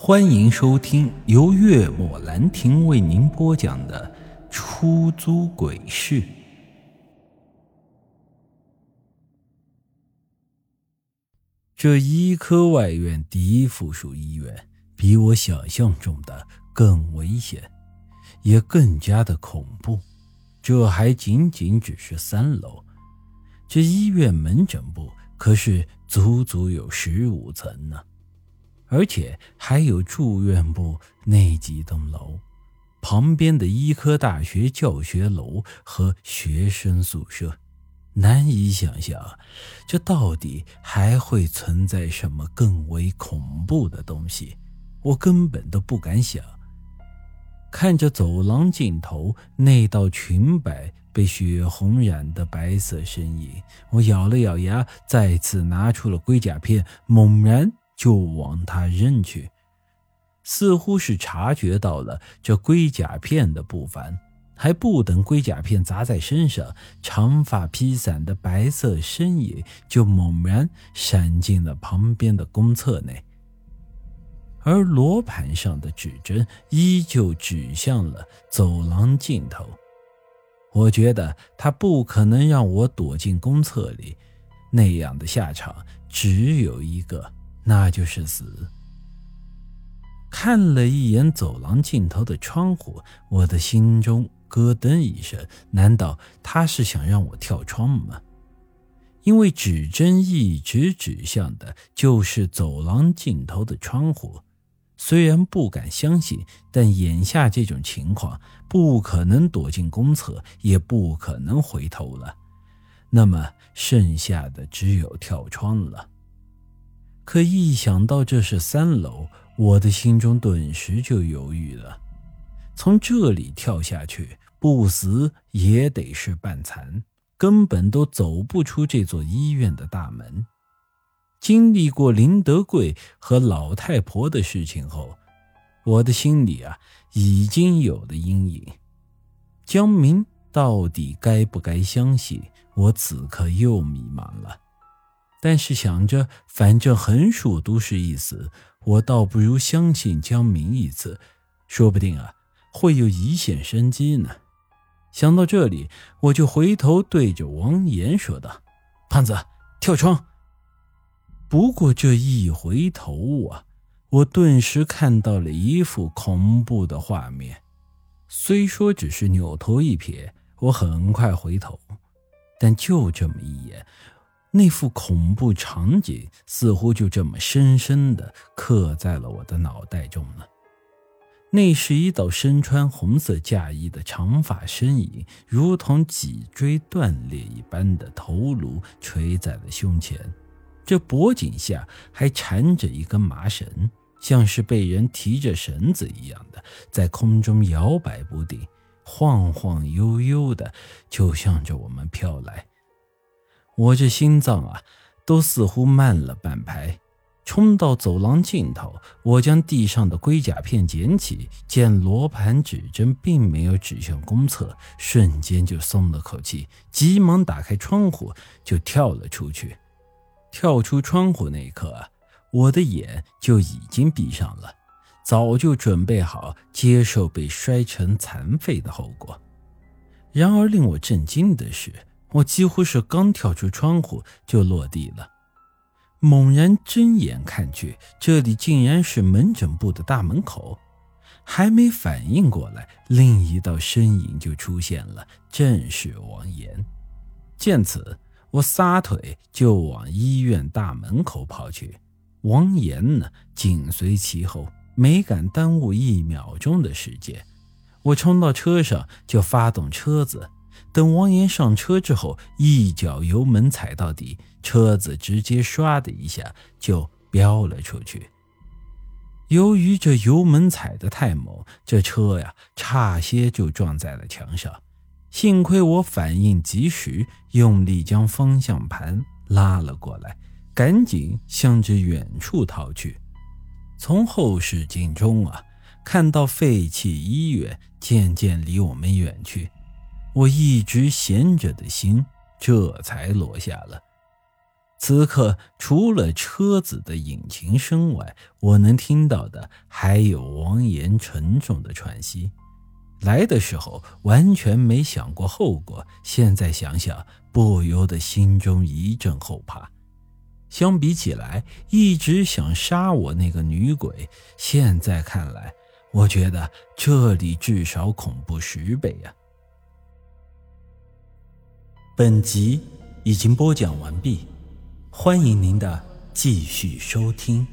欢迎收听由月末兰亭为您播讲的《出租鬼市》。这医科外院第一附属医院比我想象中的更危险，也更加的恐怖。这还仅仅只是三楼，这医院门诊部可是足足有十五层呢。而且还有住院部那几栋楼，旁边的医科大学教学楼和学生宿舍，难以想象，这到底还会存在什么更为恐怖的东西？我根本都不敢想。看着走廊尽头那道裙摆被血红染的白色身影，我咬了咬牙，再次拿出了龟甲片，猛然。就往他扔去，似乎是察觉到了这龟甲片的不凡，还不等龟甲片砸在身上，长发披散的白色身影就猛然闪进了旁边的公厕内，而罗盘上的指针依旧指向了走廊尽头。我觉得他不可能让我躲进公厕里，那样的下场只有一个。那就是死。看了一眼走廊尽头的窗户，我的心中咯噔一声。难道他是想让我跳窗吗？因为指针一直指向的就是走廊尽头的窗户。虽然不敢相信，但眼下这种情况，不可能躲进公厕，也不可能回头了。那么剩下的只有跳窗了。可一想到这是三楼，我的心中顿时就犹豫了。从这里跳下去，不死也得是半残，根本都走不出这座医院的大门。经历过林德贵和老太婆的事情后，我的心里啊已经有了阴影。江明到底该不该相信？我此刻又迷茫了。但是想着，反正横竖都是一死，我倒不如相信江明一次，说不定啊会有一线生机呢。想到这里，我就回头对着王岩说道：“胖子，跳窗。”不过这一回头啊，我顿时看到了一幅恐怖的画面。虽说只是扭头一瞥，我很快回头，但就这么一眼。那幅恐怖场景似乎就这么深深的刻在了我的脑袋中了。那是一道身穿红色嫁衣的长发身影，如同脊椎断裂一般的头颅垂在了胸前，这脖颈下还缠着一根麻绳，像是被人提着绳子一样的在空中摇摆不定，晃晃悠悠的就向着我们飘来。我这心脏啊，都似乎慢了半拍。冲到走廊尽头，我将地上的龟甲片捡起，见罗盘指针并没有指向公厕，瞬间就松了口气，急忙打开窗户就跳了出去。跳出窗户那一刻，我的眼就已经闭上了，早就准备好接受被摔成残废的后果。然而令我震惊的是。我几乎是刚跳出窗户就落地了，猛然睁眼看去，这里竟然是门诊部的大门口。还没反应过来，另一道身影就出现了，正是王岩。见此，我撒腿就往医院大门口跑去，王岩呢紧随其后，没敢耽误一秒钟的时间。我冲到车上就发动车子。等王岩上车之后，一脚油门踩到底，车子直接唰的一下就飙了出去。由于这油门踩得太猛，这车呀差些就撞在了墙上。幸亏我反应及时，用力将方向盘拉了过来，赶紧向着远处逃去。从后视镜中啊，看到废弃医院渐渐离我们远去。我一直闲着的心这才落下了。此刻除了车子的引擎声外，我能听到的还有王岩沉重的喘息。来的时候完全没想过后果，现在想想不由得心中一阵后怕。相比起来，一直想杀我那个女鬼，现在看来，我觉得这里至少恐怖十倍啊！本集已经播讲完毕，欢迎您的继续收听。